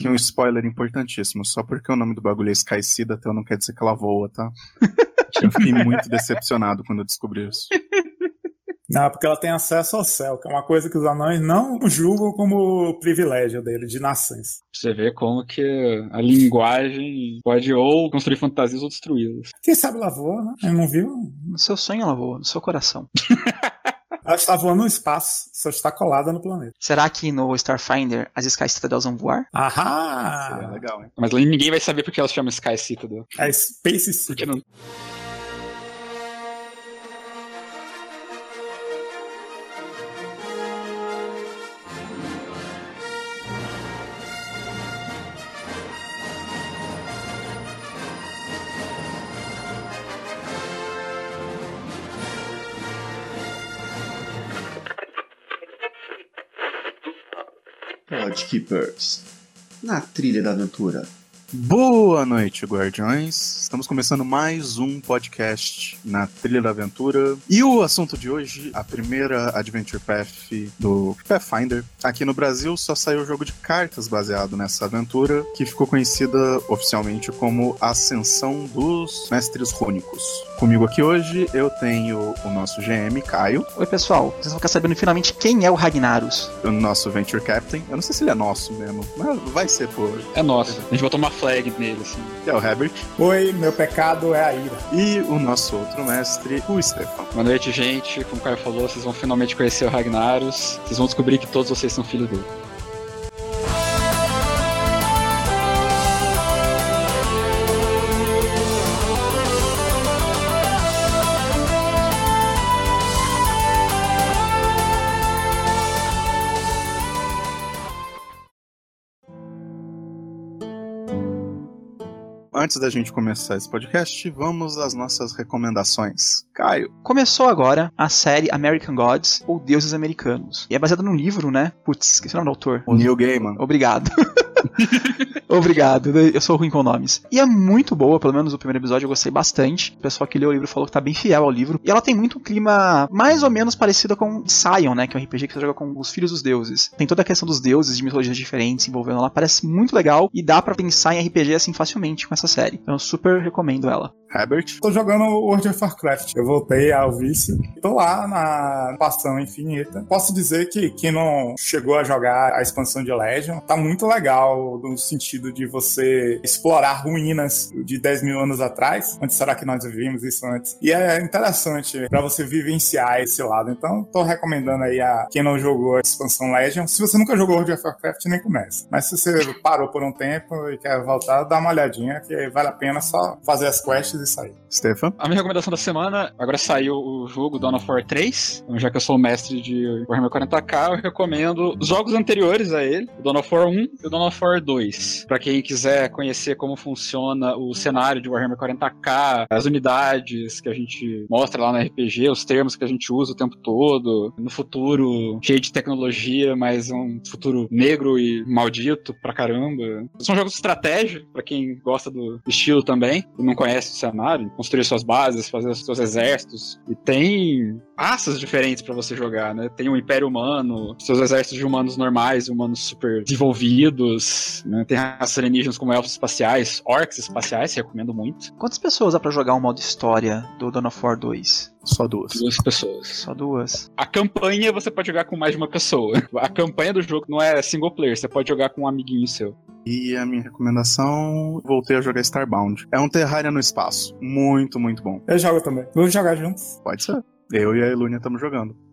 Aqui um spoiler importantíssimo. Só porque o nome do bagulho é Sky Citadel não quer dizer que ela voa, tá? Eu fiquei muito decepcionado quando eu descobri isso. Não, porque ela tem acesso ao céu, que é uma coisa que os anões não julgam como privilégio dele, de nascença. Você vê como que a linguagem pode ou construir fantasias ou destruí-las. Quem sabe ela voa, né? Eu não viu? No seu sonho ela voa, no seu coração. ela está voando no espaço, só está colada no planeta. Será que no Starfinder as Sky Citadels vão voar? Ahá! Seria legal, hein? Mas ninguém vai saber porque elas chamam Sky Citadel. É Space City. Porque não... Podkeepers. Na trilha da aventura. Boa noite, Guardiões. Estamos começando mais um podcast na Trilha da Aventura. E o assunto de hoje, a primeira Adventure Path do Pathfinder. Aqui no Brasil só saiu o jogo de cartas baseado nessa aventura, que ficou conhecida oficialmente como Ascensão dos Mestres Rúnicos. Comigo aqui hoje eu tenho o nosso GM, Caio, Oi, pessoal. Vocês vão ficar sabendo finalmente quem é o Ragnaros. o nosso Venture Captain. Eu não sei se ele é nosso mesmo, mas vai ser por. É nosso. A gente botou uma flag nele, assim. Que é o Herbert. Oi, meu pecado é a ira. E o nosso outro mestre, o Stefan. Boa noite, gente. Como o Caio falou, vocês vão finalmente conhecer o Ragnaros. Vocês vão descobrir que todos vocês são filhos dele. Antes da gente começar esse podcast, vamos às nossas recomendações. Caio, Começou agora a série American Gods, ou Deuses Americanos. E é baseada num livro, né? Putz, esqueci o nome do autor. o Neil Gaiman. Obrigado. Obrigado, eu sou ruim com nomes. E é muito boa, pelo menos o primeiro episódio eu gostei bastante. O pessoal que leu o livro falou que tá bem fiel ao livro. E ela tem muito um clima mais ou menos parecido com Sion, né? Que é um RPG que você joga com os filhos dos deuses. Tem toda a questão dos deuses de mitologias diferentes envolvendo ela. Parece muito legal e dá pra pensar em RPG assim facilmente com essa série. Então eu super recomendo ela. Herbert. Tô jogando World of Warcraft. Eu voltei ao vício. Tô lá na expansão infinita. Posso dizer que quem não chegou a jogar a expansão de Legion, tá muito legal no sentido de você explorar ruínas de 10 mil anos atrás. Onde será que nós vivimos isso antes? E é interessante pra você vivenciar esse lado. Então, tô recomendando aí a quem não jogou a expansão Legion. Se você nunca jogou World of Warcraft, nem comece. Mas se você parou por um tempo e quer voltar, dá uma olhadinha que vale a pena só fazer as quests e sair. Stefan. A minha recomendação da semana, agora saiu o jogo Dawn of War 3, então, já que eu sou o mestre de Warhammer 40k, eu recomendo os jogos anteriores a ele, o Dawn of War 1 e o Dawn of War 2. Pra quem quiser conhecer como funciona o cenário de Warhammer 40k, as unidades que a gente mostra lá no RPG, os termos que a gente usa o tempo todo, no futuro cheio de tecnologia, mas um futuro negro e maldito pra caramba. São jogos de estratégia, pra quem gosta do estilo também, e não conhece o cenário, construir suas bases, fazer os seus exércitos. E tem raças diferentes pra você jogar, né? Tem o Império Humano, seus exércitos de humanos normais, humanos super desenvolvidos, né? Tem raças alienígenas como elfos espaciais, orcs espaciais, recomendo muito. Quantas pessoas dá pra jogar o modo história do Dawn of War 2? Só duas. Duas pessoas. Só duas. A campanha você pode jogar com mais de uma pessoa. A campanha do jogo não é single player, você pode jogar com um amiguinho seu. E a minha recomendação, voltei a jogar Starbound. É um Terraria no espaço. Muito, muito bom. Eu jogo também. Vamos jogar juntos. Pode ser. Eu e a Elúnia estamos jogando.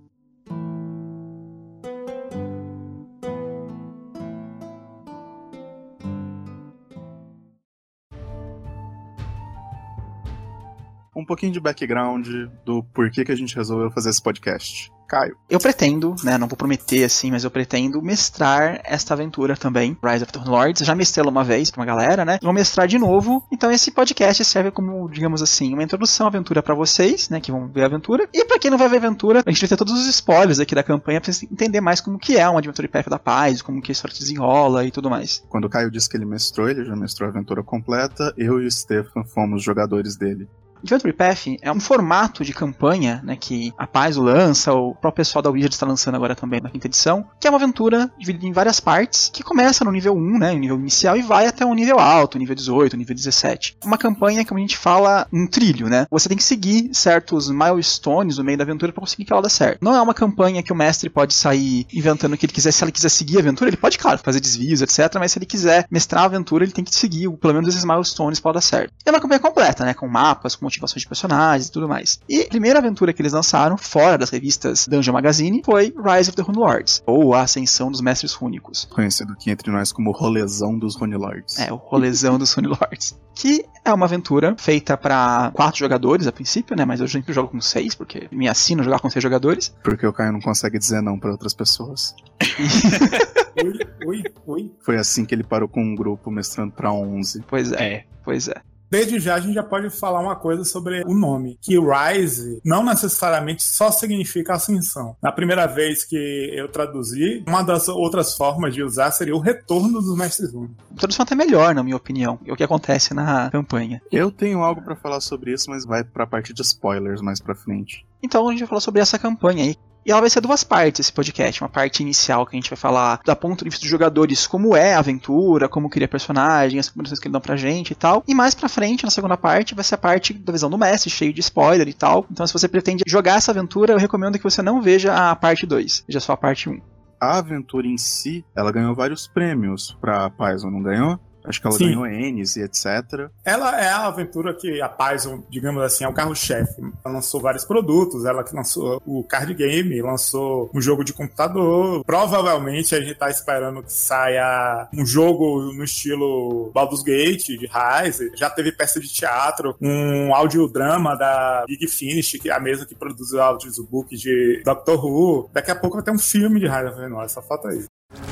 Um pouquinho de background do porquê que a gente resolveu fazer esse podcast. Caio. Eu pretendo, né, não vou prometer assim, mas eu pretendo mestrar esta aventura também, Rise of the Lords. Já mestrei ela uma vez pra uma galera, né? Vou mestrar de novo. Então esse podcast serve como, digamos assim, uma introdução à aventura pra vocês, né, que vão ver a aventura. E pra quem não vai ver a aventura, a gente vai ter todos os spoilers aqui da campanha pra vocês entender mais como que é uma Adventure Path da Paz, como que a história se desenrola e tudo mais. Quando o Caio disse que ele mestrou, ele já mestrou a aventura completa. Eu e o Stefan fomos jogadores dele. Adventure Path é um formato de campanha, né, que a Paizo lança, o próprio pessoal da Wizard está lançando agora também na quinta edição, que é uma aventura dividida em várias partes, que começa no nível 1, né, nível inicial, e vai até um nível alto, nível 18, nível 17. Uma campanha, como a gente fala, um trilho, né? Você tem que seguir certos milestones no meio da aventura para conseguir que ela dê certo. Não é uma campanha que o mestre pode sair inventando o que ele quiser. Se ele quiser seguir a aventura, ele pode, claro, fazer desvios, etc. Mas se ele quiser mestrar a aventura, ele tem que seguir pelo menos esses milestones para dar certo. É uma campanha completa, né? Com mapas, com motivações de personagens e tudo mais. E a primeira aventura que eles lançaram, fora das revistas Dungeon Magazine, foi Rise of the Rune Lords, ou A Ascensão dos Mestres Rúnicos. Conhecido aqui entre nós como Rolezão dos Rune Lords. É, o Rolezão dos Rune Lords. Que é uma aventura feita para quatro jogadores a princípio, né? Mas eu sempre jogo com seis, porque me assino jogar com seis jogadores. Porque o Caio não consegue dizer não para outras pessoas. Oi, oi, oi. Foi assim que ele parou com um grupo mestrando para 11. Pois é, pois é. Desde já a gente já pode falar uma coisa sobre o nome, que Rise não necessariamente só significa ascensão. Na primeira vez que eu traduzi, uma das outras formas de usar seria o retorno dos mestres únicos. A tradução até melhor, na minha opinião, é o que acontece na campanha. Eu tenho algo para falar sobre isso, mas vai pra parte de spoilers mais pra frente. Então a gente vai falar sobre essa campanha aí. E ela vai ser duas partes, esse podcast. Uma parte inicial que a gente vai falar da ponto de vista dos jogadores, como é a aventura, como cria personagem, as recomendações que eles dão pra gente e tal. E mais pra frente, na segunda parte, vai ser a parte da visão do mestre, cheio de spoiler e tal. Então, se você pretende jogar essa aventura, eu recomendo que você não veja a parte 2, veja só a parte 1. A aventura em si, ela ganhou vários prêmios pra Paizo, não ganhou? Acho que ela Sim. ganhou N's e etc. Ela é a aventura que a Paizo, digamos assim, é o carro-chefe. Ela lançou vários produtos, ela que lançou o card game, lançou um jogo de computador. Provavelmente a gente tá esperando que saia um jogo no estilo Baldur's Gate, de Rise. Já teve peça de teatro, um audiodrama da Big Finish, que é a mesa que produz o audiobook de Doctor Who. Daqui a pouco vai ter um filme de Rise of the North, só falta isso.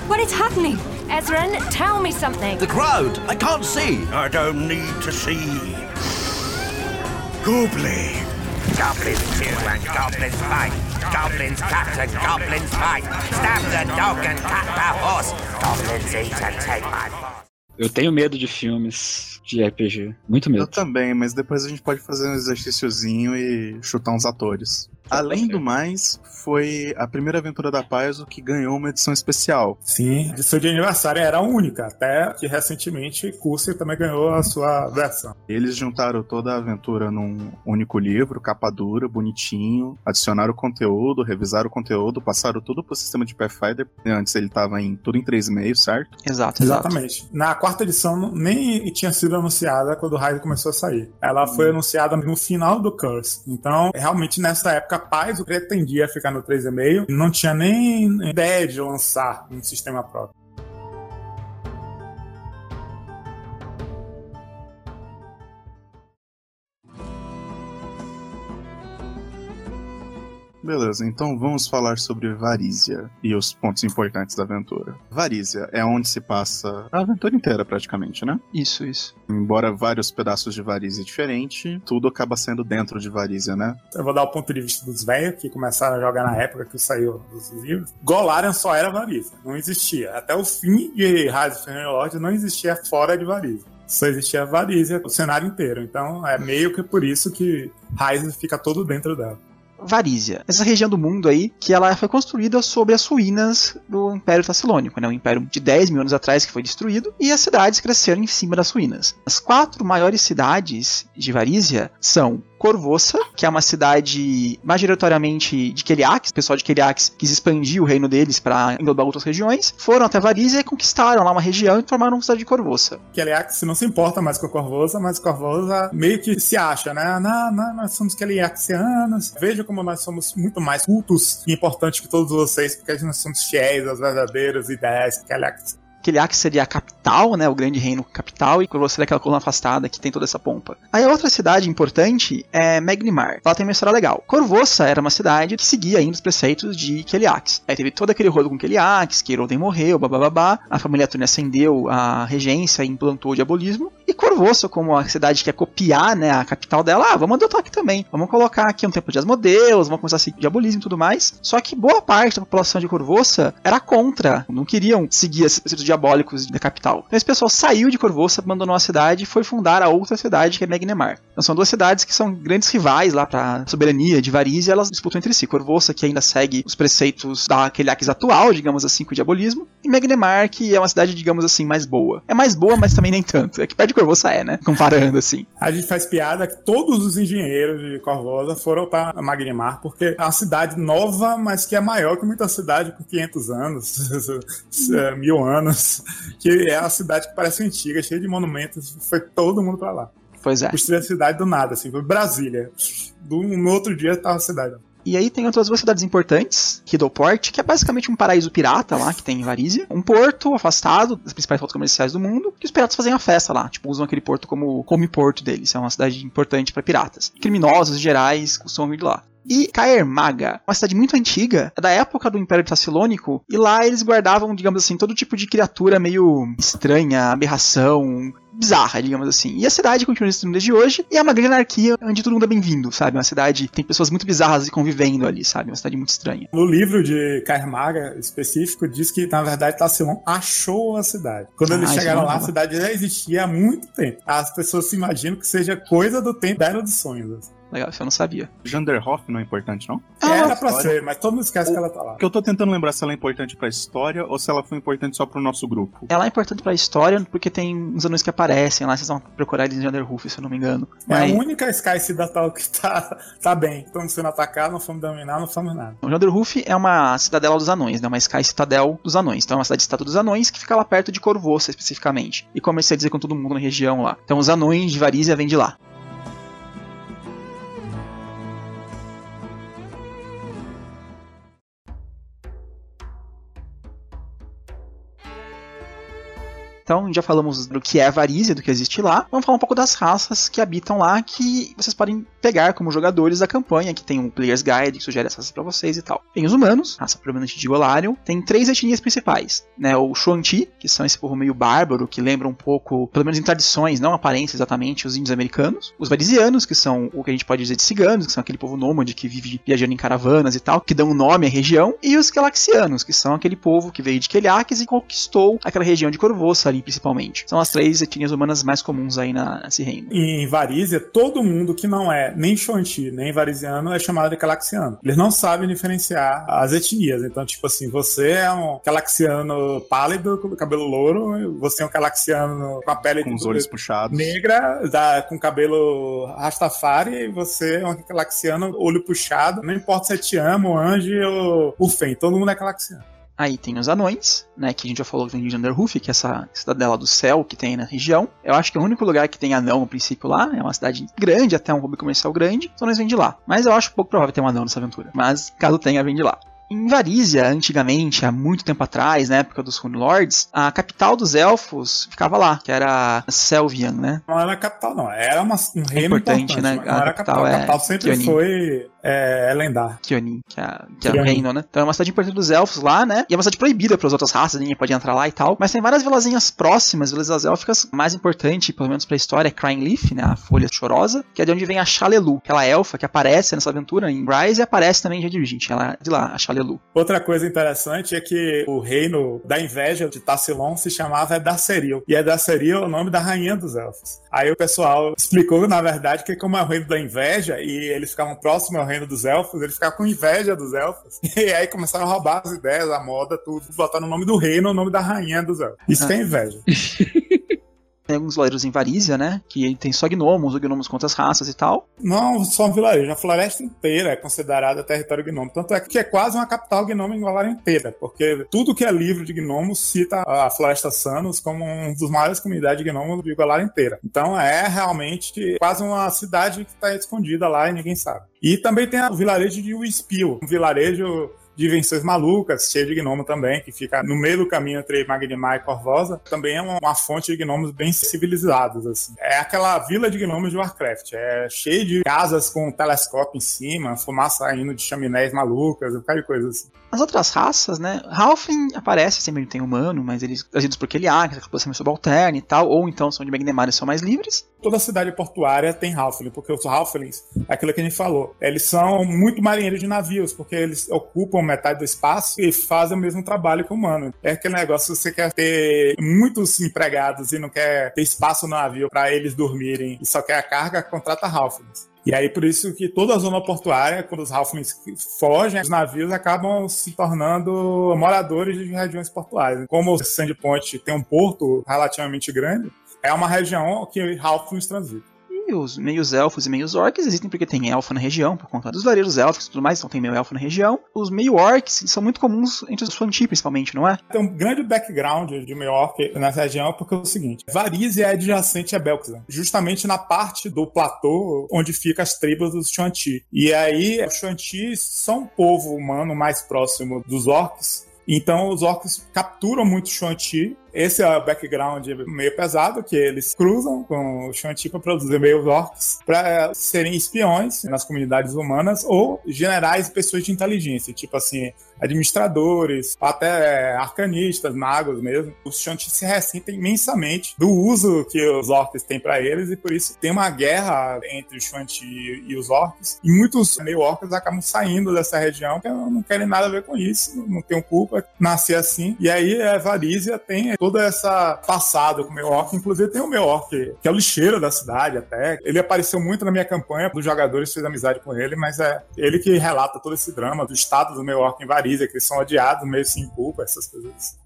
What is happening? Ezran, tell me something. The crowd! I can't see! I don't need to see. Goblin. Goblins kill and goblins fight. Goblins cut and goblins fight. Stab the dog and cut the horse. Goblins eat and take my Eu tenho medo de filmes de RPG. Muito Eu medo. também, mas depois a gente pode fazer um exercíciozinho e chutar uns atores. Além do mais, foi a primeira aventura da Paizo que ganhou uma edição especial. Sim, de seu de aniversário era a única, até que recentemente Curse também ganhou a sua versão. Eles juntaram toda a aventura num único livro, capa dura, bonitinho, adicionaram conteúdo, revisaram o conteúdo, passaram tudo pro sistema de Pathfinder. Antes ele tava em tudo em 3,5, certo? Exato, exato. Exatamente. Na quarta edição nem tinha sido anunciada quando o Rise começou a sair. Ela foi anunciada no final do Curse. Então, realmente nessa época, a Paizo pretendia ficar no 3,5 e não tinha nem ideia de lançar um sistema próprio. Beleza, então vamos falar sobre Varízia e os pontos importantes da aventura. Varízia é onde se passa a aventura inteira, praticamente, né? Isso, isso. Embora vários pedaços de Varízia diferente, tudo acaba sendo dentro de Varízia, né? Eu vou dar o ponto de vista dos velhos que começaram a jogar na época que saiu dos livros. Golarion só era Varisa, não existia. Até o fim de Rise of the Lord não existia fora de Varisa. Só existia Varisa o cenário inteiro. Então é meio que por isso que Rise fica todo dentro dela. Varízia. Essa região do mundo aí, que ela foi construída sobre as ruínas do Império Tassilônico, né? Um império de 10 mil anos atrás que foi destruído, e as cidades cresceram em cima das ruínas. As quatro maiores cidades de Varízia são Corvoça, que é uma cidade majoritariamente de Keliax, o pessoal de Keliax quis expandir o reino deles para englobar outras regiões, foram até Varízia e conquistaram lá uma região e formaram uma cidade de Corvoça. Keliax não se importa mais com a Corvosa, mas Corvosa meio que se acha, né? Não, não, nós somos Keliaxianos. Veja como nós somos muito mais cultos e importantes que todos vocês, porque nós somos fiéis às verdadeiras ideias de Keliax. Keliax seria a capital, né, o grande reino capital, e Corvoça seria aquela coluna afastada que tem toda essa pompa. Aí a outra cidade importante é Magnimar. Ela tem uma história legal. Corvoça era uma cidade que seguia ainda os preceitos de Keliax. Aí teve todo aquele rolo com Keliax, que Eroden morreu, bababá. A família Tune ascendeu a regência e implantou o diabolismo. E como a cidade quer copiar, né, a capital dela, ah, vamos adotar aqui também. Vamos colocar aqui um templo de Asmodeus, vamos começar a seguir diabolismo e tudo mais. Só que boa parte da população de Corvoça era contra, não queriam seguir esses preceitos diabólicos da capital. Então esse pessoal saiu de Corvoça, abandonou a cidade e foi fundar a outra cidade, que é Magnemar. Então são duas cidades que são grandes rivais lá pra soberania de Varizia, elas disputam entre si. Corvoça, que ainda segue os preceitos daquele Aques atual, digamos assim, com o diabolismo, e Magnemar, que é uma cidade, digamos assim, mais boa. É mais boa, mas também nem tanto. É que perto de Corvoça é, né? Comparando assim. A gente faz piada que todos os engenheiros de Corvosa foram para Magnemar, porque é uma cidade nova, mas que é maior que muita cidade com 500 anos, mil anos, que é uma cidade que parece antiga, cheia de monumentos. Foi todo mundo para lá. Pois é. Construir a cidade do nada, assim, foi Brasília. Do, no outro dia tava a cidade. E aí tem outras duas cidades importantes, Kiddleport, que é basicamente um paraíso pirata lá, que tem em Varizia. Um porto afastado das principais rotas comerciais do mundo, que os piratas fazem a festa lá. Tipo, usam aquele porto como come porto deles. É uma cidade importante para piratas. Criminosos gerais costumam ir lá e Caermaga, uma cidade muito antiga, da época do Império Tassilônico, e lá eles guardavam, digamos assim, todo tipo de criatura meio estranha, aberração, bizarra, digamos assim. E a cidade continua existindo desde hoje, e é uma grande anarquia onde todo mundo é bem-vindo, sabe? Uma cidade tem pessoas muito bizarras convivendo ali, sabe? Uma cidade muito estranha. No livro de Caermaga específico, diz que, na verdade, Tassilon achou a cidade. Quando ah, eles chegaram lá, a cidade já existia há muito tempo. As pessoas se imaginam que seja coisa do tempo da Era dos Sonhos. Legal, isso eu não sabia. Janderhoff não é importante, não? Ah, Era pra ser, mas todo mundo esquece o, que ela tá lá. Que eu tô tentando lembrar se ela é importante pra história ou se ela foi importante só pro nosso grupo. Ela é importante pra história porque tem uns anões que aparecem lá, vocês vão procurar eles em Janderhoof, se eu não me engano. É mas... a única Sky Cidatal que tá, tá bem. Estamos sendo atacados, não fomos dominar, não fomos nada. O Janderhoof é uma cidadela dos anões, né? Uma Sky Citadel dos anões. Então é uma cidade estátua dos anões que fica lá perto de Corvoça, especificamente. E comecei a dizer com todo mundo na região lá. Então os anões de Varizia vêm de lá. Então, já falamos do que é a Varizia, do que existe lá. Vamos falar um pouco das raças que habitam lá, que vocês podem pegar como jogadores da campanha, que tem um Player's Guide que sugere essas pra vocês e tal. Tem os humanos, raça predominante de Golarion. Tem três etnias principais, né? O Shuanti, que são esse povo meio bárbaro, que lembra um pouco, pelo menos em tradições, não aparência exatamente, os índios americanos. Os Varizianos, que são o que a gente pode dizer de ciganos, que são aquele povo nômade que vive viajando em caravanas e tal, que dão nome à região. E os Galaxianos, que são aquele povo que veio de Keliakes e conquistou aquela região de Corvoça ali principalmente. São as três etnias humanas mais comuns aí na, nesse reino. Em Varizia, todo mundo que não é nem Xonti, nem Variziano é chamado de Calaxiano. Eles não sabem diferenciar as etnias. Então, tipo assim, você é um Calaxiano pálido, com cabelo louro, você é um Calaxiano com a pele com os olhos puxados, negra, da, com cabelo Rastafari, e você é um Calaxiano olho puxado. Não importa se é te amo, o anjo ou o Fen, todo mundo é Calaxiano. Aí tem os anões, né? Que a gente já falou que tem de Underhoof, que é essa cidadela do céu que tem na região. Eu acho que é o único lugar que tem anão no princípio lá. É uma cidade grande, até um hub comercial grande. Os anões vêm de lá. Mas eu acho pouco provável ter um anão nessa aventura. Mas caso tenha, vem de lá. Em Varizia, antigamente, há muito tempo atrás, na época dos Rune Lords, a capital dos elfos ficava lá, que era Selvian, né? Não era a capital, não. Era uma, um reino importante, né? Não a era capital. É a capital sempre Kionin. foi é, Elendar. Kionin, que é, que é o reino, né? Então é uma cidade importante dos elfos lá, né? E é uma cidade proibida para as outras raças, ninguém pode entrar lá e tal. Mas tem várias vilazinhas próximas, vilas élficas. Mais importante, pelo menos pra história, é Crying Leaf, né? A folha chorosa, que é de onde vem a Chalelu, aquela elfa que aparece nessa aventura em Rise e aparece também em Dirigente. Ela é de lá, a Chalelu. Outra coisa interessante é que o reino da inveja de Tassilon se chamava Edaceril. E Edaceril é o nome da rainha dos elfos. Aí o pessoal explicou, na verdade, que como é o reino da inveja e eles ficavam próximos ao reino dos elfos, eles ficavam com inveja dos elfos. E aí começaram a roubar as ideias, a moda, tudo, botar no nome do reino o nome da rainha dos elfos. Isso que é inveja. Tem alguns vilarejos em Varizia, né? Que tem só gnomos, ou gnomos com outras raças e tal. Não, só um vilarejo. A floresta inteira é considerada território gnomo. Tanto é que é quase uma capital gnomo em inteira. Porque tudo que é livro de gnomos cita a Floresta Sanos como um dos maiores comunidades de gnomos de Valar inteira. Então é realmente quase uma cidade que está escondida lá e ninguém sabe. E também tem o vilarejo de Wispil, um vilarejo Dimensões Malucas, cheio de gnomo também, que fica no meio do caminho entre Magnimar e Corvosa, também é uma, uma fonte de gnomos bem civilizados, assim. É aquela vila de gnomos de Warcraft, é cheio de casas com telescópio em cima, fumaça saindo de chaminés malucas, um bocado de coisa assim. As outras raças, né? Halfling aparece sempre tem humano, mas eles trazidos por ar, que é a subalterna e tal, ou então são de Magnemar e são mais livres. Toda cidade portuária tem Halfling, porque os Halflings, é aquilo que a gente falou, eles são muito marinheiros de navios, porque eles ocupam metade do espaço e fazem o mesmo trabalho que o humano. É aquele negócio, você quer ter muitos empregados e não quer ter espaço no navio para eles dormirem e só quer a carga, contrata Halflings. E aí, por isso que toda a zona portuária, quando os Halflings fogem, os navios acabam se tornando moradores de regiões portuárias. Como o Sandpoint tem um porto relativamente grande, é uma região que Halflings transitam os meios elfos e meios orcs existem porque tem elfo na região, por conta dos vareiros elfos e tudo mais, então tem meio elfo na região. Os meio orcs são muito comuns entre os Fanti, principalmente, não é? Tem um grande background de meio orc nessa região, porque é o seguinte: Varizia é adjacente a Belkzan, justamente na parte do platô onde ficam as tribos dos Shanti. E aí, os Shanti são um povo humano mais próximo dos orcs. Então os orcs capturam muito Shanti esse é o background meio pesado, que eles cruzam com o Shanti para produzir meio orcs, para serem espiões nas comunidades humanas ou generais e pessoas de inteligência, tipo assim, administradores, até arcanistas, magos mesmo. Os Shanti se ressentem imensamente do uso que os orcs têm para eles e por isso tem uma guerra entre os Shanti e os orcs. E muitos meio orcs acabam saindo dessa região porque não querem nada a ver com isso, não tem culpa, nascer assim. E aí a Varízia tem toda essa passada com o meu orc. Inclusive tem o meu orc, que é o lixeiro da cidade até. Ele apareceu muito na minha campanha, dos jogadores fez amizade com ele, mas é ele que relata todo esse drama do estado do meu orc em Varizia, que eles são odiados, meio sem culpa, essas coisas.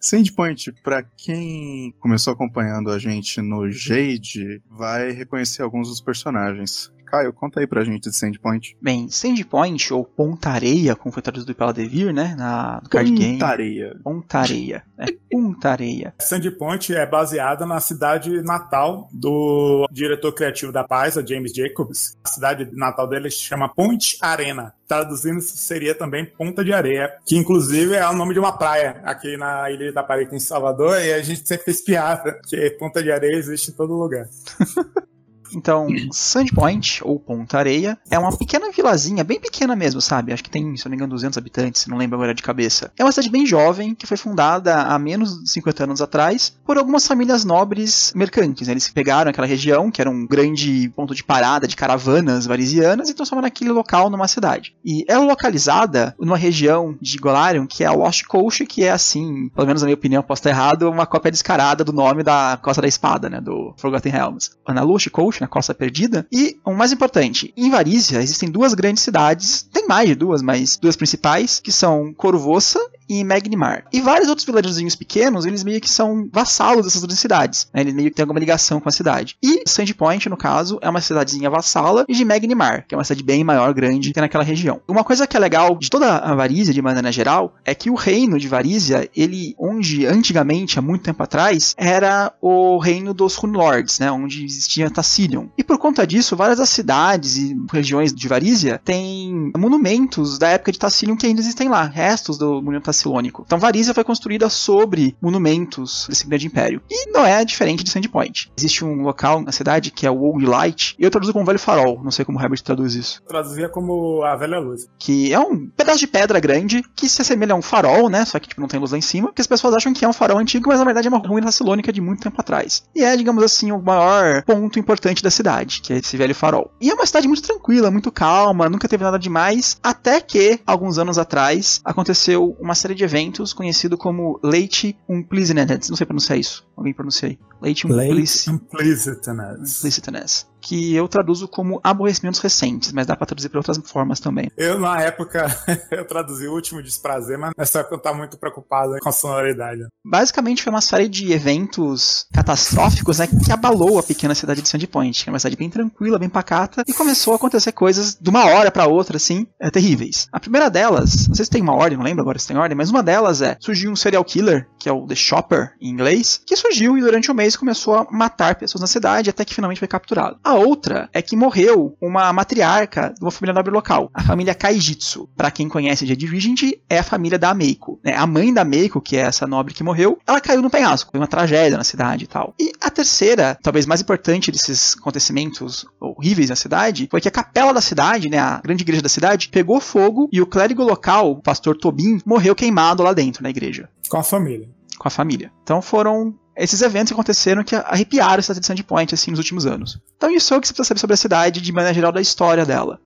Sandpoint, para quem começou acompanhando a gente no Jade, vai reconhecer alguns dos personagens. Caio, conta aí pra gente de Sandpoint. Bem, Sandpoint, ou Pontareia, como foi traduzido pela Devir, né? Na, no card game. Pontareia. Pontareia. É, Pontareia. Sandpoint é baseada na cidade natal do diretor criativo da Paz, a James Jacobs. A cidade natal dele se chama Ponte Arena. Traduzindo, seria também Ponta de Areia, que inclusive é o nome de uma praia aqui na Ilha da Paraíba, em Salvador, e a gente sempre fez piada, que Ponta de Areia existe em todo lugar. Então, Sandpoint, ou Ponta Areia, é uma pequena vilazinha, bem pequena mesmo, sabe? Acho que tem, se não me engano, 200 habitantes, não lembro agora de cabeça. É uma cidade bem jovem, que foi fundada há menos de 50 anos atrás, por algumas famílias nobres mercantes. Né? Eles pegaram aquela região, que era um grande ponto de parada de caravanas varisianas, e transformaram aquele local numa cidade. E ela é localizada numa região de Golarion, que é a Lost Coast, que é assim, pelo menos na minha opinião, posso estar errado, uma cópia descarada do nome da Costa da Espada, né? Do Forgotten Realms. Na Lost Coast, na Costa Perdida. E, o mais importante, em Varízia existem duas grandes cidades, tem mais de duas, mas duas principais, que são Corvoça e Magnimar. E vários outros vilarejos pequenos, eles meio que são vassalos dessas duas cidades. Né? Eles meio que têm alguma ligação com a cidade. E Sandpoint, no caso, é uma cidadezinha vassala, de Magnimar, que é uma cidade bem maior, grande, que tem naquela região. Uma coisa que é legal de toda a Varízia, de maneira geral, é que o reino de Varízia, ele, onde antigamente, há muito tempo atrás, era o reino dos Runelords, né? Onde existia Tassilion. E por conta disso, várias das cidades e regiões de Varízia têm monumentos da época de Tassilion que ainda existem lá, restos do monumento Tassilônico. Então Varízia foi construída sobre monumentos desse grande império. E não é diferente de Sandpoint. Existe um local na cidade que é o Old Light, e eu traduzo como Velho Farol, não sei como o Herbert traduz isso. Traduzia como a Velha Luz. Que é um pedaço de pedra grande que se assemelha a um farol, né? Só que tipo, não tem luz lá em cima, que as pessoas acham que é um farol antigo, mas na verdade é uma ruína tassilônica de muito tempo atrás. E é, digamos assim, o maior ponto importante da cidade, que é esse velho farol. E é uma cidade muito tranquila, muito calma, nunca teve nada demais, até que, alguns anos atrás, aconteceu uma série de eventos conhecido como Leite Unpleasantness. Não sei pronunciar isso. Alguém pronuncia aí. Late Implicitness. Implicitness. Que eu traduzo como aborrecimentos recentes, mas dá pra traduzir para outras formas também. Eu, na época, eu traduzi o último desprazer, mas nessa época eu tava muito preocupado com a sonoridade. Basicamente foi uma série de eventos catastróficos, né, que abalou a pequena cidade de Sandpoint, que é uma cidade bem tranquila, bem pacata, e começou a acontecer coisas de uma hora para outra, assim, é, terríveis. A primeira delas, não sei se tem uma ordem, não lembro agora se tem ordem, mas uma delas é, surgiu um serial killer, que é o The Shopper, em inglês, que surgiu e durante o mês começou a matar pessoas na cidade, até que finalmente foi capturado. A outra é que morreu uma matriarca de uma família nobre local, a família Kaijitsu. Para quem conhece The Diligent, é a família da Meiko. Né? A mãe da Meiko, que é essa nobre que morreu, ela caiu no penhasco. Foi uma tragédia na cidade e tal. E a terceira, talvez mais importante desses acontecimentos horríveis na cidade, foi que a capela da cidade, né, a grande igreja da cidade, pegou fogo e o clérigo local, o pastor Tobin, morreu queimado lá dentro na igreja. Com a família. Com a família. Então foram esses eventos que aconteceram que arrepiaram essa de Sandpoint assim nos últimos anos. Então isso é o que você precisa saber sobre a cidade de maneira geral da história dela.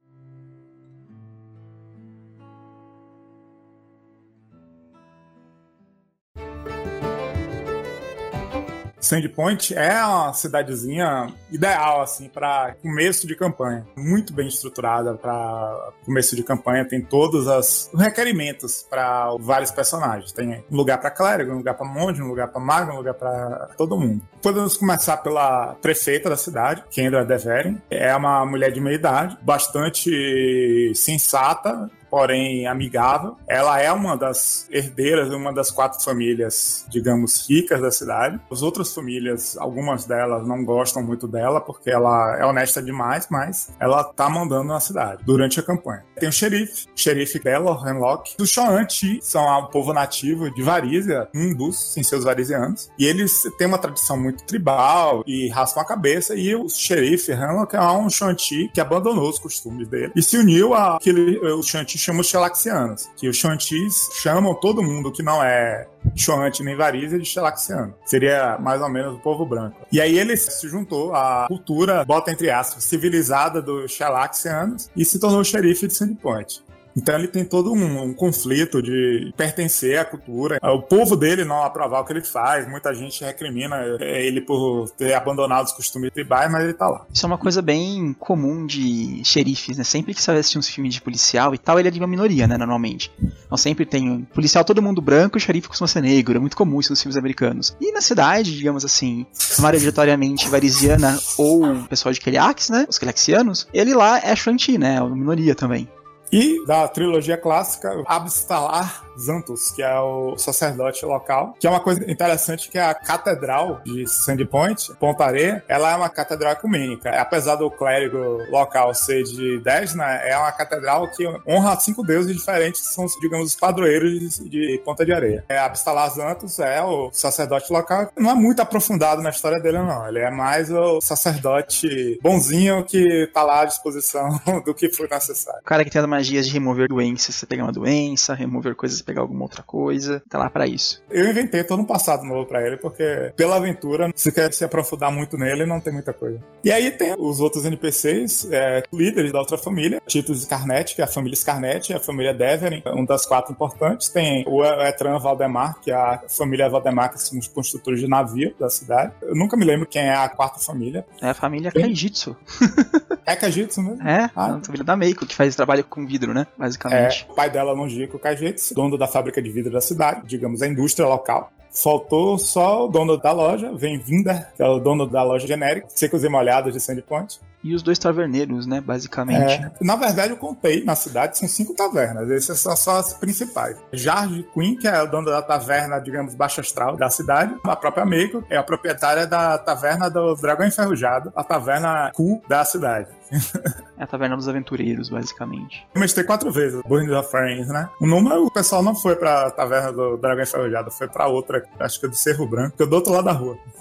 Sandpoint é uma cidadezinha ideal assim para começo de campanha, muito bem estruturada para começo de campanha, tem todos os requerimentos para vários personagens. Tem um lugar para clérigo, um lugar para monge, um lugar para mago, um lugar para todo mundo. Podemos começar pela prefeita da cidade, Kendra Deveren. É uma mulher de meia idade, bastante sensata, porém amigável. Ela é uma das herdeiras de uma das quatro famílias, digamos, ricas da cidade. As outras famílias, algumas delas não gostam muito dela porque ela é honesta demais, mas ela tá mandando na cidade durante a campanha. Tem o xerife, o xerife Belo Henlock. Os Shoanti são o povo nativo de Varizia, um dos sem seus varisianos. E eles têm uma tradição muito tribal e raspam a cabeça. E o xerife Henlock é um Shoanti que abandonou os costumes dele e se uniu àquele, o Shoanti chama os Xelaxianos, que os Xantis chamam todo mundo que não é Xoante nem Varisa de Xelaxiano. Seria mais ou menos o povo branco. E aí ele se juntou à cultura, bota entre aspas, civilizada dos Xelaxianos e se tornou xerife de Sandpoint. Então ele tem todo um, um, conflito de pertencer à cultura. O povo dele não aprovar o que ele faz. Muita gente recrimina ele por ter abandonado os costumes tribais, mas ele tá lá. Isso é uma coisa bem comum de xerifes, né? Sempre que você assistir uns filmes de policial e tal, ele é de uma minoria, né? Normalmente. Então sempre tem um policial todo mundo branco e xerife costuma ser negro. É muito comum isso nos filmes americanos. E na cidade, digamos assim, majoritariamente varisiana ou pessoal de Keliax, né? Os Keliaxianos, ele lá é Shanti, né? É uma minoria também. E da trilogia clássica, Abstalar Zantos, que é o sacerdote local, que é uma coisa interessante que é a catedral de Sandpoint, Ponta Areia, ela é uma catedral ecumênica. Apesar do clérigo local ser de Desna, é uma catedral que honra cinco deuses diferentes, que são, digamos, os padroeiros de Ponta de Areia. É, Zantos é o sacerdote local, não é muito aprofundado na história dele, não. Ele é mais o sacerdote bonzinho que tá lá à disposição do que for necessário. O cara que tem as magias de remover doenças, você pegar uma doença, remover coisas pegar alguma outra coisa, tá lá para isso. Eu inventei todo um passado novo para ele, porque pela aventura, se quer se aprofundar muito nele, não tem muita coisa. E aí tem os outros NPCs, é, líderes da outra família, Titus Scarnet, que é a família Scarnet, a família Deveren, um das quatro importantes. Tem o Etran Valdemar, que é a família Valdemar, que são os construtores de navio da cidade. Eu nunca me lembro quem é a quarta família. É a família Kaijitsu. é Kaijitsu mesmo? É, ah. a família da Meiko, que faz trabalho com vidro, né? Basicamente. É, o pai dela, Longico Kaijitsu, dono da fábrica de vidro da cidade, digamos, a indústria local. Faltou só o dono da loja, Vem Vinda, que é o dono da loja genérica, secos e molhados de Sandpoint. E os dois taverneiros, né, basicamente. É, na verdade, eu contei na cidade, são cinco tavernas. Essas são só as principais. Jarge Queen, que é o dono da taverna, digamos, baixo astral da cidade. A própria Meiko é a proprietária da taverna do Dragão Enferrujado, a taverna cool da cidade. é a taverna dos aventureiros, basicamente. Eu mestrei quatro vezes, Burning of Friends, né? O número, o pessoal não foi pra taverna do Dragão Enferrujado, foi pra outra, acho que é do Cerro Branco, que é do outro lado da rua.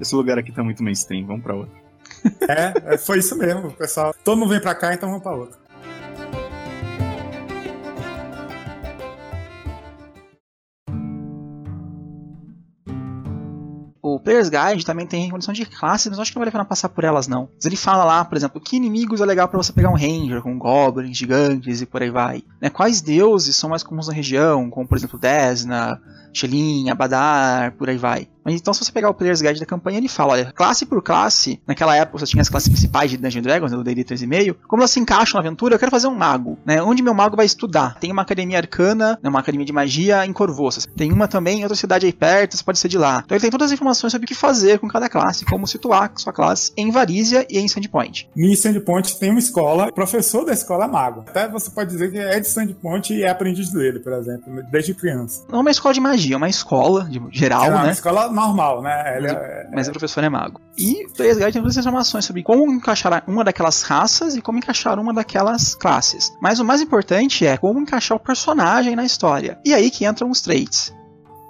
Esse lugar aqui tá muito mainstream, vamos pra outra. É, é, foi isso mesmo, pessoal. Todo mundo vem pra cá, então vamos pra outra. O Player's Guide também tem recondição de classes, mas acho que não vale a pena passar por elas, não. Mas ele fala lá, por exemplo, que inimigos é legal para você pegar um Ranger, com goblins, gigantes e por aí vai. Né? Quais deuses são mais comuns na região, como por exemplo Desna, Shelin, Abadar, por aí vai. Mas então, se você pegar o Player's Guide da campanha, ele fala: olha, classe por classe, naquela época você tinha as classes principais de Dungeons Dragons, do D&D 3.5, como elas se encaixam na aventura, eu quero fazer um mago, né? Onde meu mago vai estudar? Tem uma academia arcana, né, uma academia de magia em Corvoças. Tem uma também em outra cidade aí perto, você pode ser de lá. Então ele tem todas as informações sobre o que fazer com cada classe, como situar sua classe em Varízia e em Sandpoint. Em Sandpoint tem uma escola, o professor da escola é mago. Até você pode dizer que é de Sandpoint e é aprendiz dele, por exemplo, desde criança. Não é uma escola de magia, é uma escola de geral, é uma né? escola normal, né? Ele Mas, é- mas o professor é mago. E o Player's Guide tem todas as informações sobre como encaixar uma daquelas raças e como encaixar uma daquelas classes. Mas o mais importante é como encaixar o personagem na história. E aí que entram os traits.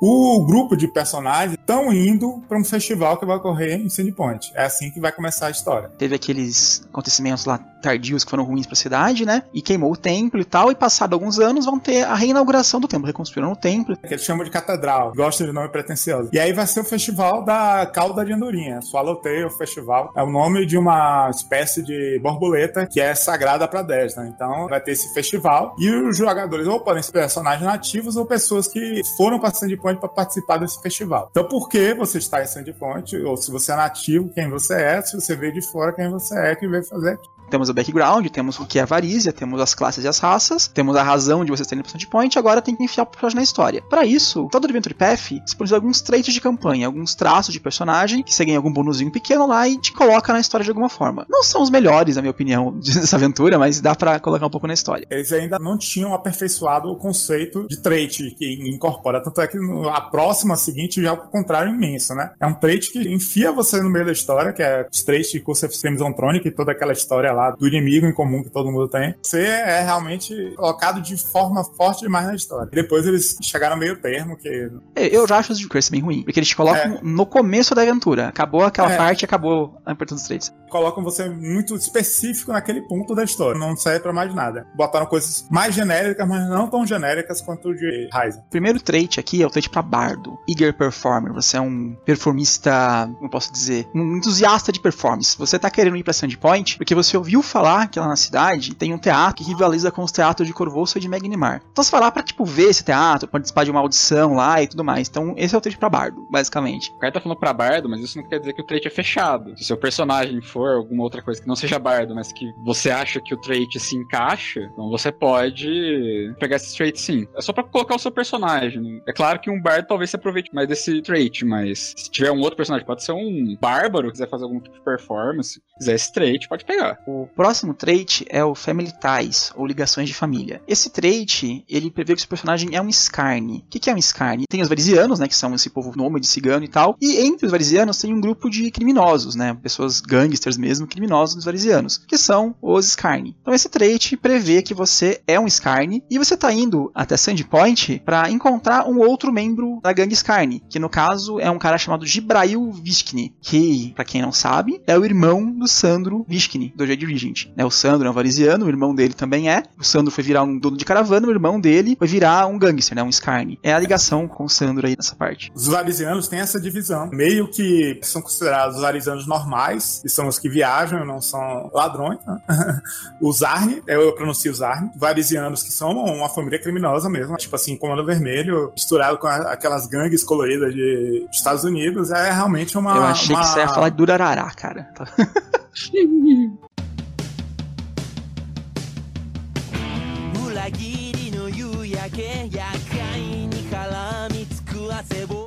O grupo de personagens estão indo para um festival que vai ocorrer em Sandpoint. É assim que vai começar a história. Teve aqueles acontecimentos lá tardios que foram ruins pra cidade, né? E queimou o templo e tal. E passado alguns anos vão ter a reinauguração do templo, reconstruíram o templo. Que eles chamam de catedral. Gosta de nome pretencioso. E aí vai ser o festival da Cauda de Andorinha. Swallowtail Festival. É o nome de uma espécie de borboleta que é sagrada para Desna. Então vai ter esse festival. E os jogadores ou podem ser personagens nativos ou pessoas que foram para Sandpoint para participar desse festival. Então por que você está em Sandpoint? Ou se você é nativo, quem você é. Se você veio de fora, quem você é que veio fazer aqui. Temos o background, temos o que é a varízia, temos as classes e as raças, temos a razão de vocês terem de point, agora tem que enfiar o personagem na história. Para isso, todo Adventure Path disponibiliza alguns traits de campanha, alguns traços de personagem, que você ganha algum bonuzinho pequeno lá e te coloca na história de alguma forma. Não são os melhores, na minha opinião, dessa aventura, mas dá pra colocar um pouco na história. Eles ainda não tinham aperfeiçoado o conceito de trait que incorpora. Tanto é que a próxima seguinte já é o contrário imenso, né? É um trait que enfia você no meio da história, que é os traits de Curse of Crimson Tronic e toda aquela história lá do inimigo em comum que todo mundo tem. Você é realmente colocado de forma forte demais na história. E depois eles chegaram meio termo, que É, Eu já acho os de Curse bem ruim, porque eles te colocam no começo da aventura. Acabou aquela É. parte, acabou a importância dos traits. colocam você muito específico naquele ponto da história. Não serve pra mais nada. Botaram coisas mais genéricas, mas não tão genéricas quanto o de Ryzen. Primeiro trait aqui é o trait pra bardo. Eager Performer. Você é um performista, como eu posso dizer, um entusiasta de performance. Você tá querendo ir pra Sandpoint porque você ouviu falar que lá na cidade tem um teatro que rivaliza com os teatros de Corvoça e de Magnimar. Então você vai lá pra, tipo, ver esse teatro, participar de uma audição lá e tudo mais. Então esse é o trait pra bardo, basicamente. O cara tá falando pra bardo, mas isso não quer dizer que o trait é fechado. Se seu personagem for alguma outra coisa que não seja bardo, mas que você acha que o trait se encaixa, então você pode pegar esse trait sim. É só pra colocar o seu personagem. É claro que um bardo talvez se aproveite mais desse trait, mas se tiver um outro personagem, pode ser um bárbaro, quiser fazer algum tipo de performance, quiser esse trait, pode pegar. O próximo trait é o Family Ties, ou ligações de família. Esse trait, ele prevê que o seu personagem é um Scarne. O que, que é um Scarne? Tem os Varisianos, né, que são esse povo nômade cigano e tal, e entre os Varisianos tem um grupo de criminosos, né, pessoas gangsters mesmo, criminosos dos Varisianos, que são os Scarne. Então esse trait prevê que você é um Scarne, e você tá indo até Sandpoint para encontrar um outro membro da gangue Scarne, que no caso é um cara chamado Gibrail Vishkni, que, pra quem não sabe, é o irmão do Sandro Vishkni, do Jade Regent. Né, o Sandro é um varisiano, o irmão dele também é. O Sandro foi virar um dono de caravana, o irmão dele foi virar um gangster, né, um Scarne. É a ligação com o Sandro aí nessa parte. Os varisianos têm essa divisão. Meio que são considerados os varisianos normais, que são os que viajam, não são ladrões. Né? os Arne, eu, pronuncio os Arne. Varisianos que são uma família criminosa mesmo. Tipo assim, Comando Vermelho, misturado com a- aquelas gangues coloridas de dos Estados Unidos. É realmente uma. Eu achei uma... que você ia falar de Durarará, cara.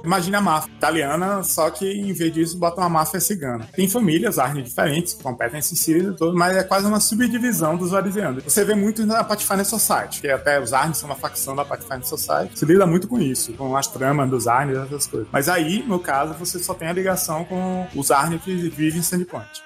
Imagina a máfia italiana, só que em vez disso bota uma máfia cigana. Tem famílias, Arne diferentes, competem em Sicília e tudo, mas é quase uma subdivisão dos varisianos. Você vê muito na Pathfinder Society, que até os Arnes são uma facção da Pathfinder Society. Se lida muito com isso, com as tramas dos Arnes e essas coisas. Mas aí, no caso, você só tem a ligação com os Arnes que vivem em Sandpoint.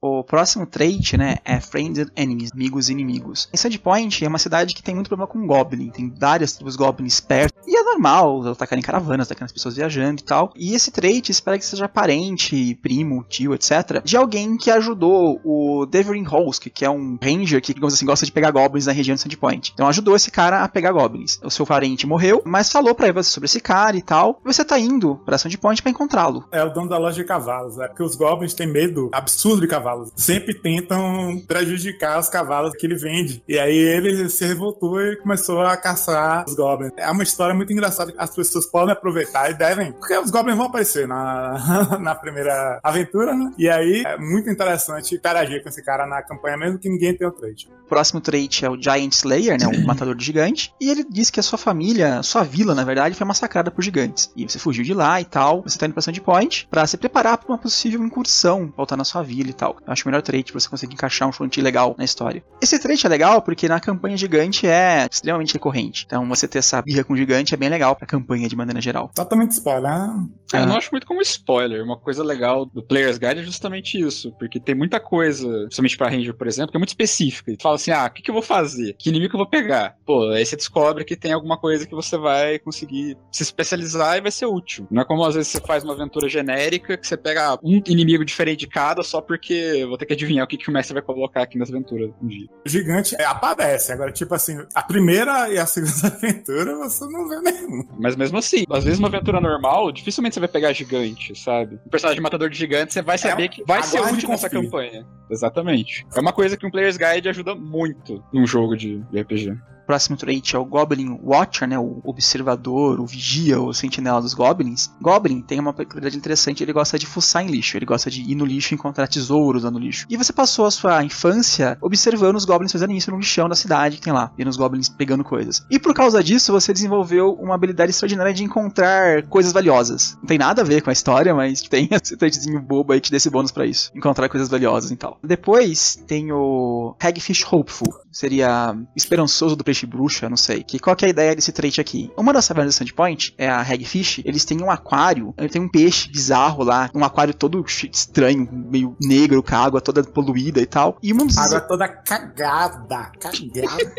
O próximo trait, né, é Friends and Enemies, amigos e inimigos. Em Sandpoint é uma cidade que tem muito problema com Goblin, tem várias tribos Goblins perto, e é normal atacarem caravanas, atacarem as pessoas viajando e tal. E esse trait espera que seja parente, primo, tio, etc., de alguém que ajudou o Devering Holsk, que é um ranger que, digamos assim, gosta de pegar Goblins na região de Sandpoint. Então ajudou esse cara a pegar Goblins. O seu parente morreu, mas falou pra você sobre esse cara e tal, e você tá indo pra Sandpoint pra encontrá-lo. É o dono da loja de cavalos, é porque os goblins têm medo absurdo de cavalos. Sempre tentam prejudicar os cavalos que ele vende. E aí ele se revoltou e começou a caçar os goblins. É uma história muito engraçada que as pessoas podem aproveitar e devem, porque os goblins vão aparecer na, na primeira aventura, né? E aí é muito interessante interagir com esse cara na campanha, mesmo que ninguém tenha o trade. O próximo trait é o Giant Slayer, né, o matador de gigante, e ele diz que a sua família, sua vila, na verdade, foi massacrada por gigantes. E você fugiu de lá e tal, você tá indo pra Sandpoint pra se preparar pra uma possível incursão, voltar na sua vila e tal. Eu acho o melhor trait pra você conseguir encaixar um frontier legal na história. Esse trait é legal porque na campanha gigante é extremamente recorrente. Então você ter essa birra com gigante é bem legal pra campanha de maneira geral. Totalmente spoiler, né? Eu não acho muito como spoiler. Uma coisa legal do Player's Guide é justamente isso. Porque tem muita coisa, principalmente pra Ranger, por exemplo, que é muito específica. E fala assim: ah, o que, que eu vou fazer? Que inimigo que eu vou pegar? Pô, aí você descobre que tem alguma coisa que você vai conseguir se especializar e vai ser útil. Não é como às vezes você faz uma aventura genérica que você pega um inimigo diferente de cada só porque vou ter que adivinhar o que, que o mestre vai colocar aqui nessa aventura um dia. O gigante é, aparece. Agora, tipo assim, a primeira e a segunda aventura você não vê nenhum. Mas mesmo assim, às vezes uma aventura normal, dificilmente você vai pegar gigante, sabe? Um personagem matador de gigante, você vai saber É, que vai ser útil nessa campanha. Exatamente. É uma coisa que um Player's Guide ajuda muito num jogo de de RPG. Próximo trait é o Goblin Watcher, né? O observador, o vigia, o sentinela dos Goblins. Goblin tem uma peculiaridade interessante, ele gosta de fuçar em lixo, ele gosta de ir no lixo e encontrar tesouros lá no lixo. E você passou a sua infância observando os Goblins fazendo isso no lixão da cidade que tem lá, vendo os Goblins pegando coisas. E por causa disso, você desenvolveu uma habilidade extraordinária de encontrar coisas valiosas. Não tem nada a ver com a história, mas tem esse traitzinho bobo aí que te dá esse bônus pra isso. Encontrar coisas valiosas e tal. Depois tem o Hagfish Hopeful. Seria esperançoso do peixe bruxa, não sei. Que qual que é a ideia desse trait aqui? Uma das tavernas do Sandpoint é a Hagfish. Eles têm um aquário, ele tem um peixe bizarro lá, um aquário todo estranho, meio negro, com a água toda poluída e tal. E um dos Água toda cagada, cagada.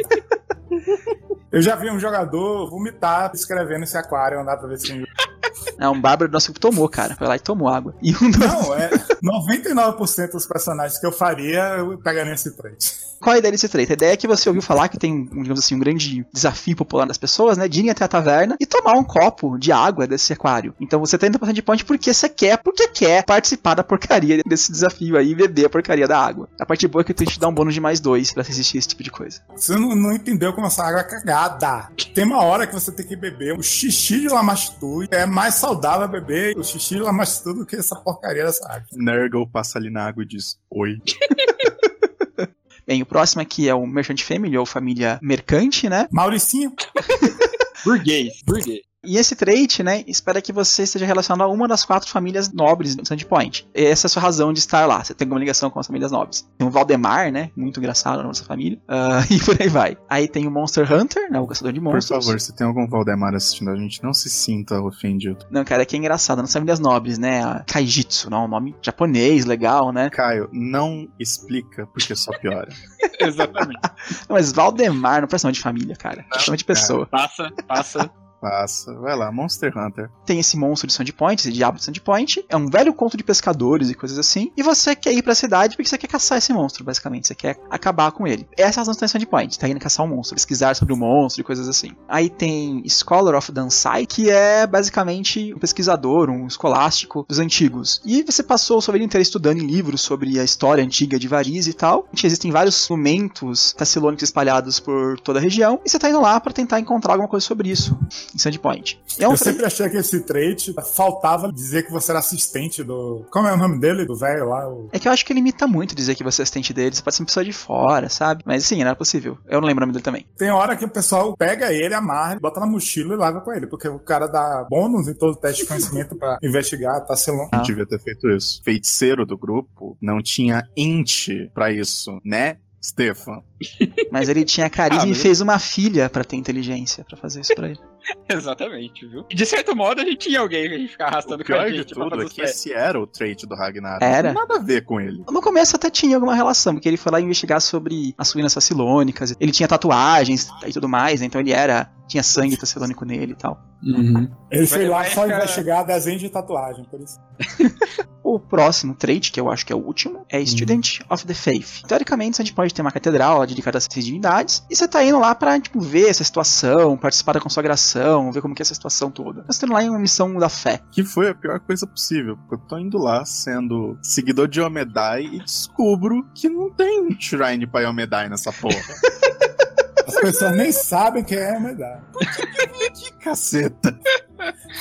Eu já vi um jogador vomitar escrevendo esse aquário, andar pra ver se é um bárbaro nosso que tomou, cara. Foi lá e tomou água. E um dos... Não, é 99% dos personagens que eu faria, eu pegaria esse trait. Qual a ideia desse trait? A ideia é que você ouviu falar que tem, um, digamos assim, um grande desafio popular das pessoas, né? De irem até a taverna e tomar um copo de água desse aquário. Então você tá indo pra de ponte porque você quer, porque quer participar da porcaria desse desafio aí e beber a porcaria da água. A parte boa é que eu te dá um bônus de mais dois pra resistir esse tipo de coisa. Você não, não entendeu como essa água é cagada. Tem uma hora que você tem que beber o xixi de lamastu. É mais saudável beber o xixi de lamastu do que essa porcaria dessa água. Nergal passa ali na água e diz: Oi. Bem, o próximo aqui é o Merchant Family, ou família mercante, né? Mauricinho. Burguês, burguês. E esse trait, né, espera que você esteja relacionado a uma das quatro famílias nobres do Sandpoint. Essa é a sua razão de estar lá. Você tem alguma ligação com as famílias nobres. Tem o Valdemar, né, muito engraçado na nossa família. ah, e por aí vai. Aí tem o Monster Hunter, né, o caçador de Por monstros. favor, se tem algum Valdemar assistindo a gente, não se sinta ofendido. Não, cara, que é engraçado. Nas famílias nobres, né, a Kaijitsu, não, um nome japonês, legal, né. Caio, não explica, porque só piora. Exatamente. Não, mas Valdemar não parece nome de família, cara. É nome de pessoa. Passa, passa. Passa. Vai lá, Monster Hunter. tem esse monstro de Sandpoint, esse diabo de Sandpoint, é um velho conto de pescadores e coisas assim, e você quer ir pra cidade porque você quer caçar esse monstro, basicamente, você quer acabar com ele. Essa é a razão de Sandpoint, tá indo caçar um monstro, pesquisar sobre o monstro e coisas assim. Aí tem Scholar of Dansai, que é basicamente um pesquisador, um escolástico dos antigos. E você passou sua vida inteira estudando em livros sobre a história antiga de Variz e tal. Existem vários monumentos tassilônicos espalhados por toda a região, e você tá indo lá pra tentar encontrar alguma coisa sobre isso em Sandpoint. É um eu sempre achei que esse trait faltava dizer que você era assistente do. Como é o nome dele? Do velho lá? O... É que eu acho que limita muito dizer que você é assistente dele, você pode ser uma pessoa de fora, sabe? Mas sim, não é possível. Eu não lembro o nome dele também. Tem hora que o pessoal pega ele, amarra, bota na mochila e leva com ele, porque o cara dá bônus em todo teste de conhecimento pra investigar, tá selando. Eu devia ter feito isso. Feiticeiro do grupo não tinha int pra isso, né, Stefan? Mas ele tinha carisma Ah, e fez uma filha pra ter inteligência, pra fazer isso pra ele. Exatamente, viu? E de certo modo a gente tinha alguém que a gente ficava arrastando O com a pior de gente. pra tudo é que esse era o trait do Ragnar. Era. Não nada a ver com ele. No começo até tinha alguma relação, porque ele foi lá investigar sobre as ruínas facilônicas, ele tinha tatuagens e tudo mais, né? então ele era. tinha sangue facilônico nele e tal. Ele foi lá vai só ficar- investigar desenho de tatuagem, por isso. O próximo trait, que eu acho que é o último, é Student of the Faith. Teoricamente, a gente pode ter uma catedral dedicada a essas divindades, e você tá indo lá pra, tipo, ver essa situação, participar da consagração, ver como que é essa situação toda. Você tá indo lá em uma missão da fé. Que foi a pior coisa possível. Porque eu tô indo lá sendo seguidor de Yomedai e descubro que não tem um shrine pra Yomedai nessa porra. As pessoas nem sabem quem é Omedai. que caceta.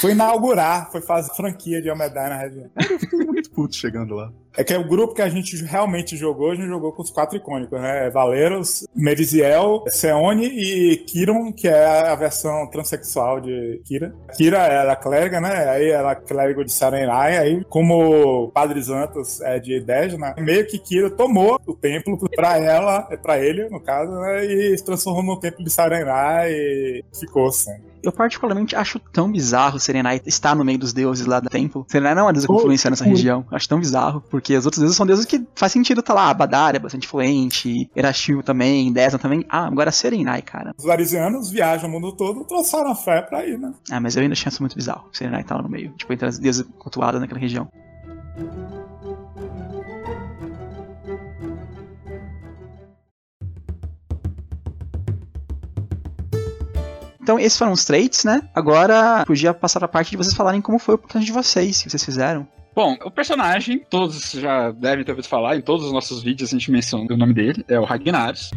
Foi inaugurar, foi fazer franquia de Omedai na região. Eu fiquei muito puto chegando lá. É que é o grupo que a gente realmente jogou, a gente jogou com os quatro icônicos, né? Valeros, Meriziel, Seone e Kiron, que é a versão transexual de Kira. Kira era clériga, né? Aí ela é clérigo de Sarenrai, aí como Padre Zantos é de Dejna, meio que Kira tomou o templo pra ela, pra ele, no caso, né? E se transformou no templo de Sarenrai e ficou assim. Eu particularmente acho tão bizarro Serenai estar no meio dos deuses lá do templo. Serenai não é uma deusa com Oh, influência nessa oh. região. Eu acho tão bizarro, porque os outros deuses são deuses que faz sentido tá lá. Badar é bastante influente, Erashil também, Desna também. Ah, agora Serenai, cara. Os varisianos viajam o mundo todo, trouxeram a fé pra ir, né? Ah, mas eu ainda isso muito bizarro. Serenai tá lá no meio. Tipo, entre as deusas cultuadas naquela região. Então, esses foram os traits, né? Agora, podia passar pra parte de vocês falarem como foi o personagem de vocês, que vocês fizeram. Bom, o personagem, todos já devem ter ouvido falar, em todos os nossos vídeos a gente menciona o nome dele, é o Ragnaros.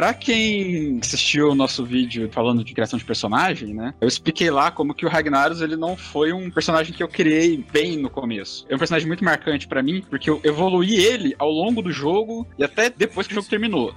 Pra quem assistiu o nosso vídeo falando de criação de personagem, né? Eu expliquei lá como que o Ragnaros ele não foi um personagem que eu criei bem no começo. É um personagem muito marcante pra mim, porque eu evoluí ele ao longo do jogo e até depois que o jogo terminou.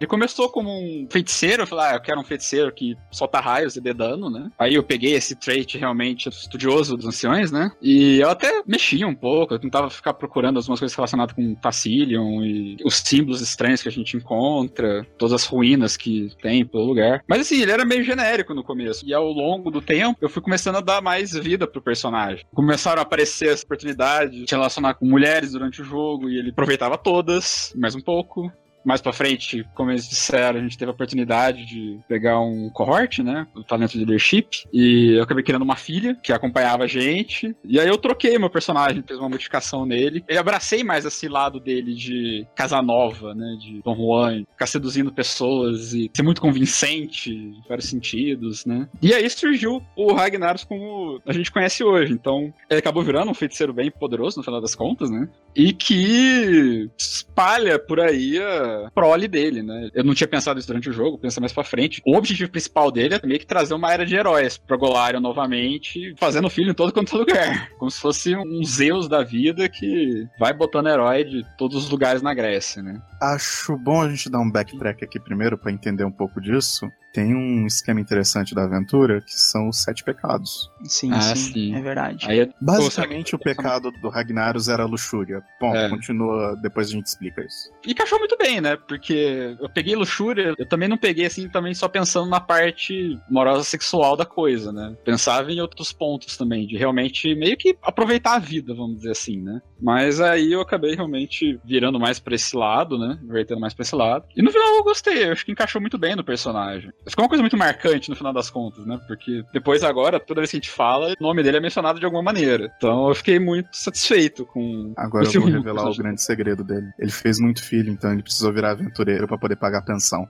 Ele começou como um feiticeiro, eu falei, ah, eu quero um feiticeiro que solta raios e dê dano, né? Aí eu peguei esse trait realmente estudioso dos anciões, né? E eu até mexia um pouco, eu tentava ficar procurando algumas coisas relacionadas com Tassilion e os símbolos estranhos que a gente encontra, todas as ruínas que tem pelo lugar. Mas assim, ele era meio genérico no começo. E ao longo do tempo, eu fui começando a dar mais vida pro personagem. Começaram a aparecer as oportunidades de relacionar com mulheres durante o jogo, e ele aproveitava todas, mais um pouco. Mais pra frente, como eles disseram, a gente teve a oportunidade de pegar um cohort, né? O talento de leadership. E eu acabei criando uma filha que acompanhava a gente. E aí eu troquei meu personagem, fiz uma modificação nele. Eu abracei mais esse lado dele de Casanova, né? De Don Juan, ficar seduzindo pessoas e ser muito convincente em vários sentidos, né? E aí surgiu o Ragnaros como a gente conhece hoje. Então, ele acabou virando um feiticeiro bem poderoso no final das contas, né? E que espalha por aí a prole dele, né? Eu não tinha pensado isso durante o jogo, pensa mais pra frente. O objetivo principal dele é meio que trazer uma era de heróis pra Golarion novamente, fazendo filho em todo quanto é lugar. Como se fosse um Zeus da vida que vai botando herói de todos os lugares na Grécia, né? Acho bom a gente dar um backtrack aqui primeiro pra entender um pouco disso. Tem um esquema interessante da aventura que são os sete pecados. Sim, Ah, sim, sim. É verdade. Aí Basicamente, Pô, o pecado do Ragnaros era a luxúria. Bom, É. continua, depois a gente explica isso. E encaixou muito bem, né? Porque eu peguei luxúria, eu também não peguei assim, também só pensando na parte morosa sexual da coisa, né? Pensava em outros pontos também, de realmente meio que aproveitar a vida, vamos dizer assim, né? Mas aí eu acabei realmente virando mais pra esse lado, né? Vertendo mais pra esse lado. E no final eu gostei, eu acho que encaixou muito bem no personagem. Ficou uma coisa muito marcante no final das contas, né? Porque depois agora, toda vez que a gente fala, o nome dele é mencionado de alguma maneira. Então eu fiquei muito satisfeito com Agora esse eu vou revelar o grande segredo dele. Ele fez muito filho, então ele precisou virar aventureiro pra poder pagar a pensão.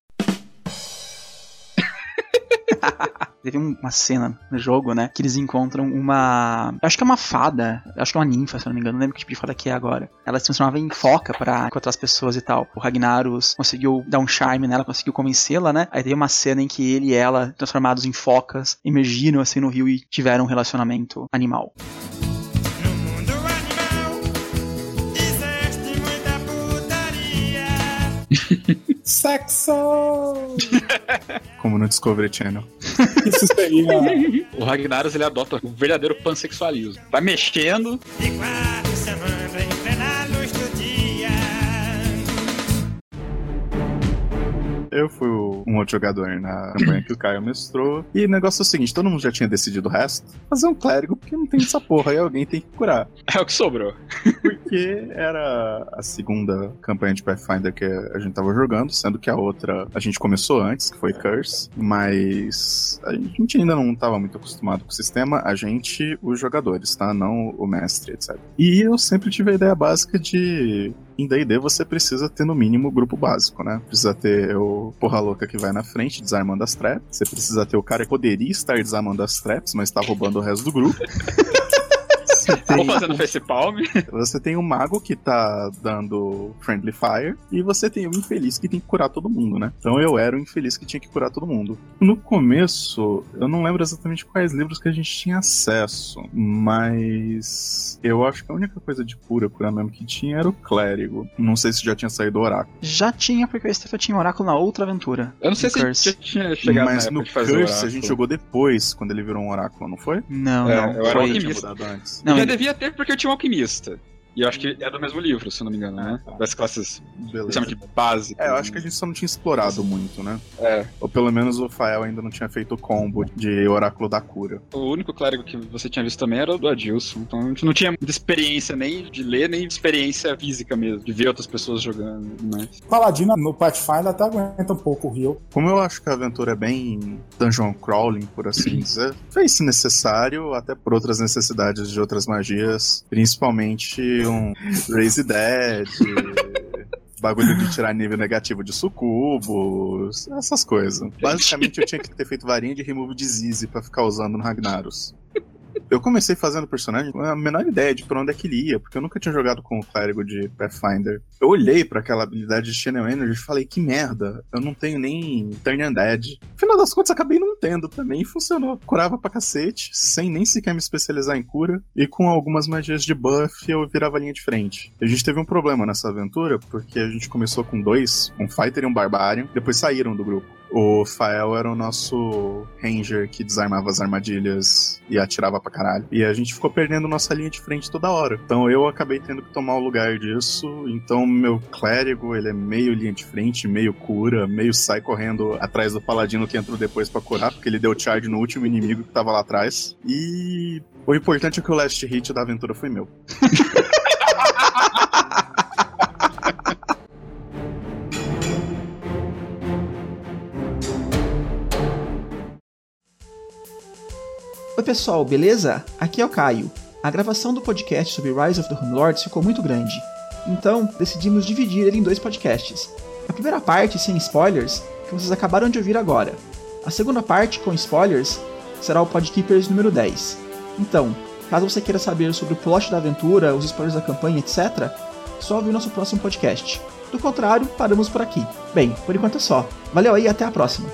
Teve um- uma cena no jogo, né? Que eles encontram uma. eu Acho que é uma fada. eu Acho que é uma ninfa, se eu não me engano. Não lembro que tipo de fada que é agora. Ela se transformava em foca pra encontrar as pessoas e tal. O Ragnaros conseguiu dar um charme nela, conseguiu convencê-la, né? Aí teve uma cena em que ele e ela, transformados em focas, emergiram assim no rio e tiveram um relacionamento animal. Sexo! Como no Discovery Channel. Isso seria O Ragnaros ele adota o verdadeiro pansexualismo. Vai mexendo, De quatro semanas em luz do dia. Eu fui um outro jogador na campanha que o Caio mestrou. E o negócio é o seguinte: todo mundo já tinha decidido o resto. Fazer um clérigo, porque não tem essa porra, aí alguém tem que curar. é o que sobrou. Porque era a segunda campanha de Pathfinder que a gente tava jogando, sendo que a outra a gente começou antes, que foi Curse, mas a gente ainda não tava muito acostumado com o sistema, a gente, os jogadores, tá? Não o mestre, etc. E eu sempre tive a ideia básica de. Em D&D você precisa ter no mínimo o grupo básico, né? Precisa ter o porra louca que vai na frente desarmando as traps. Você precisa ter o cara que poderia estar desarmando as traps, mas tá roubando o resto do grupo. Você Vou tem fazendo facepalm. você tem o mago que tá dando Friendly Fire, e você tem o infeliz que tem que curar todo mundo, né? Então eu era o infeliz que tinha que curar todo mundo. No começo, eu não lembro exatamente quais livros que a gente tinha acesso, mas eu acho que a única coisa de cura, cura mesmo que tinha era o clérigo. Não sei se já tinha saído o oráculo. Já tinha, porque o Stefan tinha um oráculo na outra aventura. Eu não sei se Curse. já tinha chegado mas na no época de fazer Curse a gente jogou depois, quando ele virou um oráculo, não foi? Não, É, não. eu era o antes? Não, ele- devia ter porque eu tinha um alquimista. E eu acho que é do mesmo livro, se não me engano, né? Das classes Beleza. chama de básicas. É, eu acho que a gente só não tinha explorado muito, né? É. Ou pelo menos o Fael ainda não tinha feito o combo de Oráculo da Cura. O único clérigo que você tinha visto também era o do Adilson. Então a gente não tinha muita experiência nem de ler, nem experiência física mesmo, de ver outras pessoas jogando. Mas... Paladino no Pathfinder até aguenta um pouco o Rio. Como eu acho que a aventura é bem dungeon crawling, por assim dizer, fez-se necessário, até por outras necessidades de outras magias, principalmente um Raise Dead. Bagulho de tirar nível negativo de sucubos, essas coisas. Basicamente eu tinha que ter feito varinha de remove disease pra ficar usando no Ragnaros. Eu comecei fazendo personagem com a menor ideia de pra onde é que ele ia, porque eu nunca tinha jogado com o clérigo de Pathfinder. Eu olhei pra aquela habilidade de Channel Energy e falei, que merda, eu não tenho nem Turn Undead. No final das contas, acabei não tendo também, e funcionou. Curava pra cacete, sem nem sequer me especializar em cura, e com algumas magias de buff eu virava linha de frente. A gente teve um problema nessa aventura, porque a gente começou com dois, um Fighter e um Barbarian, depois saíram do grupo. O Fael era o nosso ranger que desarmava as armadilhas e atirava pra caralho. E a gente ficou perdendo nossa linha de frente toda hora. Então eu acabei tendo que tomar o lugar disso. Então meu clérigo, ele é meio linha de frente, meio cura, meio sai correndo atrás do paladino que entrou depois pra curar, porque ele deu charge no último inimigo que tava lá atrás. E o importante é que o last hit da aventura foi meu. pessoal, beleza? Aqui é o Caio. A gravação do podcast sobre Rise of the Home Lords ficou muito grande, então decidimos dividir ele em dois podcasts. A primeira parte, sem spoilers, que vocês acabaram de ouvir agora. A segunda parte, com spoilers, será o Podkeepers número 10. Então, caso você queira saber sobre o plot da aventura, os spoilers da campanha, etc., só ouvir nosso próximo podcast. Do contrário, paramos por aqui. Bem, por enquanto é só. Valeu aí e até a próxima.